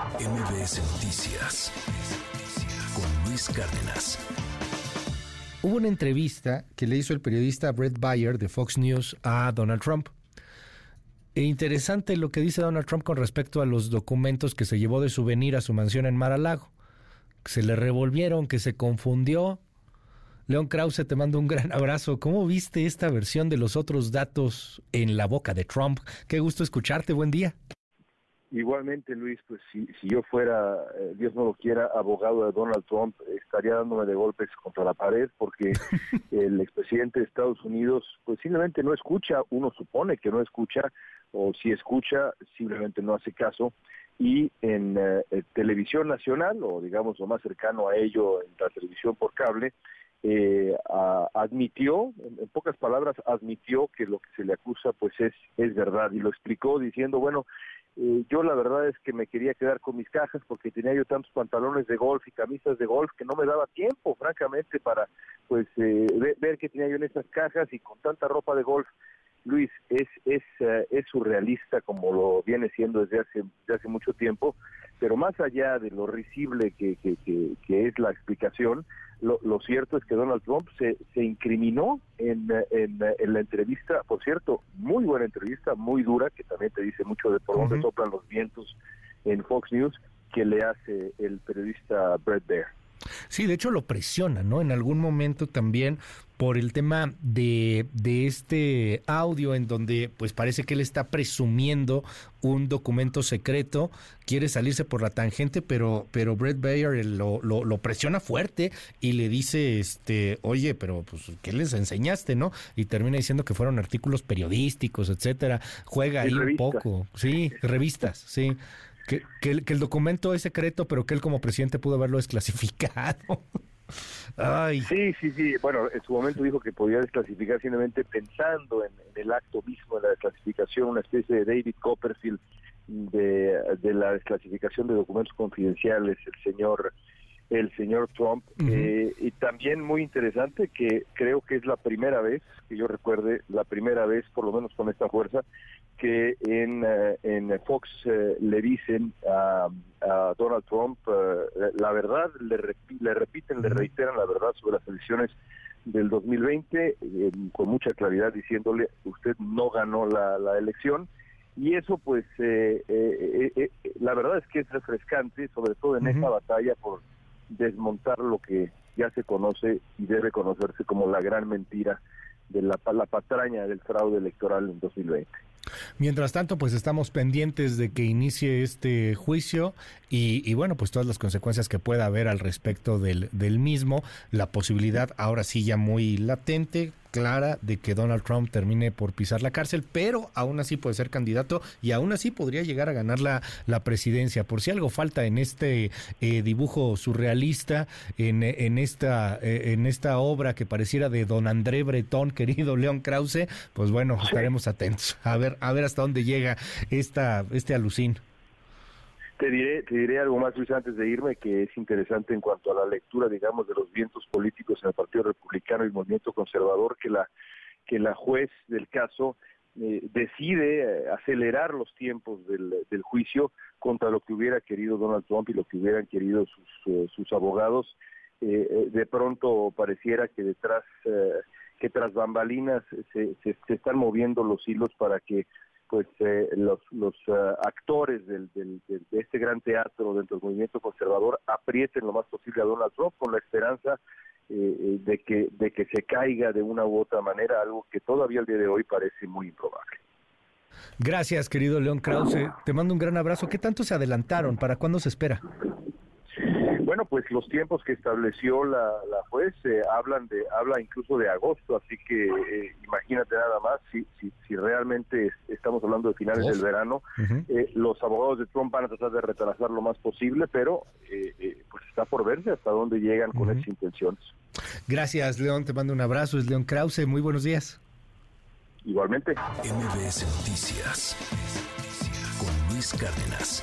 MBS Noticias con Luis Cárdenas. Hubo una entrevista que le hizo el periodista Brett Bayer de Fox News a Donald Trump. E interesante lo que dice Donald Trump con respecto a los documentos que se llevó de souvenir a su mansión en Mar-a-Lago. Se le revolvieron, que se confundió. León Krause, te mando un gran abrazo. ¿Cómo viste esta versión de los otros datos en la boca de Trump? Qué gusto escucharte. Buen día. Igualmente, Luis, pues si, si yo fuera, eh, Dios no lo quiera, abogado de Donald Trump, estaría dándome de golpes contra la pared porque el expresidente de Estados Unidos, pues simplemente no escucha, uno supone que no escucha, o si escucha, simplemente no hace caso. Y en eh, televisión nacional, o digamos lo más cercano a ello, en la televisión por cable, eh, admitió, en, pocas palabras, admitió que lo que se le acusa pues es, es verdad y lo explicó diciendo, bueno, eh, yo la verdad es que me quería quedar con mis cajas porque tenía yo tantos pantalones de golf y camisas de golf que no me daba tiempo, francamente, para pues eh, ver, qué tenía yo en esas cajas y con tanta ropa de golf. Luis, es, es, eh, es surrealista como lo viene siendo desde hace, desde hace mucho tiempo, pero más allá de lo risible que, que, que es la explicación, lo, lo, cierto es que Donald Trump se, se incriminó en, en, en, la entrevista, por cierto, muy buena entrevista, muy dura, que también te dice mucho de por dónde soplan los vientos en Fox News, que le hace el periodista Brett Baer. Sí, de hecho lo presiona, ¿no? En algún momento también por el tema de, de, este audio en donde pues parece que él está presumiendo un documento secreto, quiere salirse por la tangente, pero, pero Brett Bayer lo, lo, lo, presiona fuerte y le dice, este, oye, pero pues, ¿qué les enseñaste, no? Y termina diciendo que fueron artículos periodísticos, etcétera. Juega ahí un poco, sí, revistas, sí. Que, el, que, el, documento es secreto, pero que él como presidente pudo haberlo desclasificado. Sí, sí, sí. Bueno, en su momento dijo que podía desclasificar simplemente pensando en, el acto mismo de la desclasificación, una especie de David Copperfield de la desclasificación de documentos confidenciales, el señor el señor Trump. Uh -huh. eh, y también muy interesante que creo que es la primera vez, que yo recuerde, la primera vez, por lo menos con esta fuerza, que en, uh, en Fox uh, le dicen a, a Donald Trump uh, la verdad, le, repi le repiten, le reiteran la verdad sobre las elecciones del 2020 eh, con mucha claridad diciéndole usted no ganó la, la elección y eso pues eh, eh, eh, la verdad es que es refrescante sobre todo en uh -huh. esta batalla por desmontar lo que ya se conoce y debe conocerse como la gran mentira de la, la patraña del fraude electoral en 2020. Mientras tanto, pues estamos pendientes de que inicie este juicio y, y, bueno, pues todas las consecuencias que pueda haber al respecto del, del mismo, la posibilidad ahora sí ya muy latente, clara de que Donald Trump termine por pisar la cárcel, pero aún así puede ser candidato y aún así podría llegar a ganar la, la presidencia. Por si algo falta en este eh, dibujo surrealista, en, en, esta, eh, en esta obra que pareciera de don André Breton, querido León Krause, pues bueno, estaremos atentos a ver, a ver hasta dónde llega esta, este alucín. Te diré, te diré algo más, Luis, antes de irme, que es interesante en cuanto a la lectura, digamos, de los vientos políticos en el Partido Republicano y el movimiento conservador, que la, que la juez del caso eh, decide eh, acelerar los tiempos del, juicio contra lo que hubiera querido Donald Trump y lo que hubieran querido sus, sus abogados. Eh, de pronto pareciera que detrás, que tras bambalinas se están moviendo los hilos para que pues eh, los, los uh, actores del, del, de este gran teatro dentro del movimiento conservador aprieten lo más posible a Donald Trump con la esperanza eh, de que de que se caiga de una u otra manera algo que todavía al día de hoy parece muy improbable. Gracias, querido León Krause. Te mando un gran abrazo. ¿Qué tanto se adelantaron? ¿Para cuándo se espera? Bueno, pues los tiempos que estableció la, la juez eh, hablan de habla incluso de agosto, así que eh, imagínate nada más si, si, si realmente estamos hablando de finales del verano, uh -huh. eh, los abogados de Trump van a tratar de retrasar lo más posible, pero eh, pues está por verse hasta dónde llegan con uh -huh. esas intenciones. Gracias, León, te mando un abrazo, es León Krause, muy buenos días. Igualmente. MBS Noticias con Luis Cárdenas.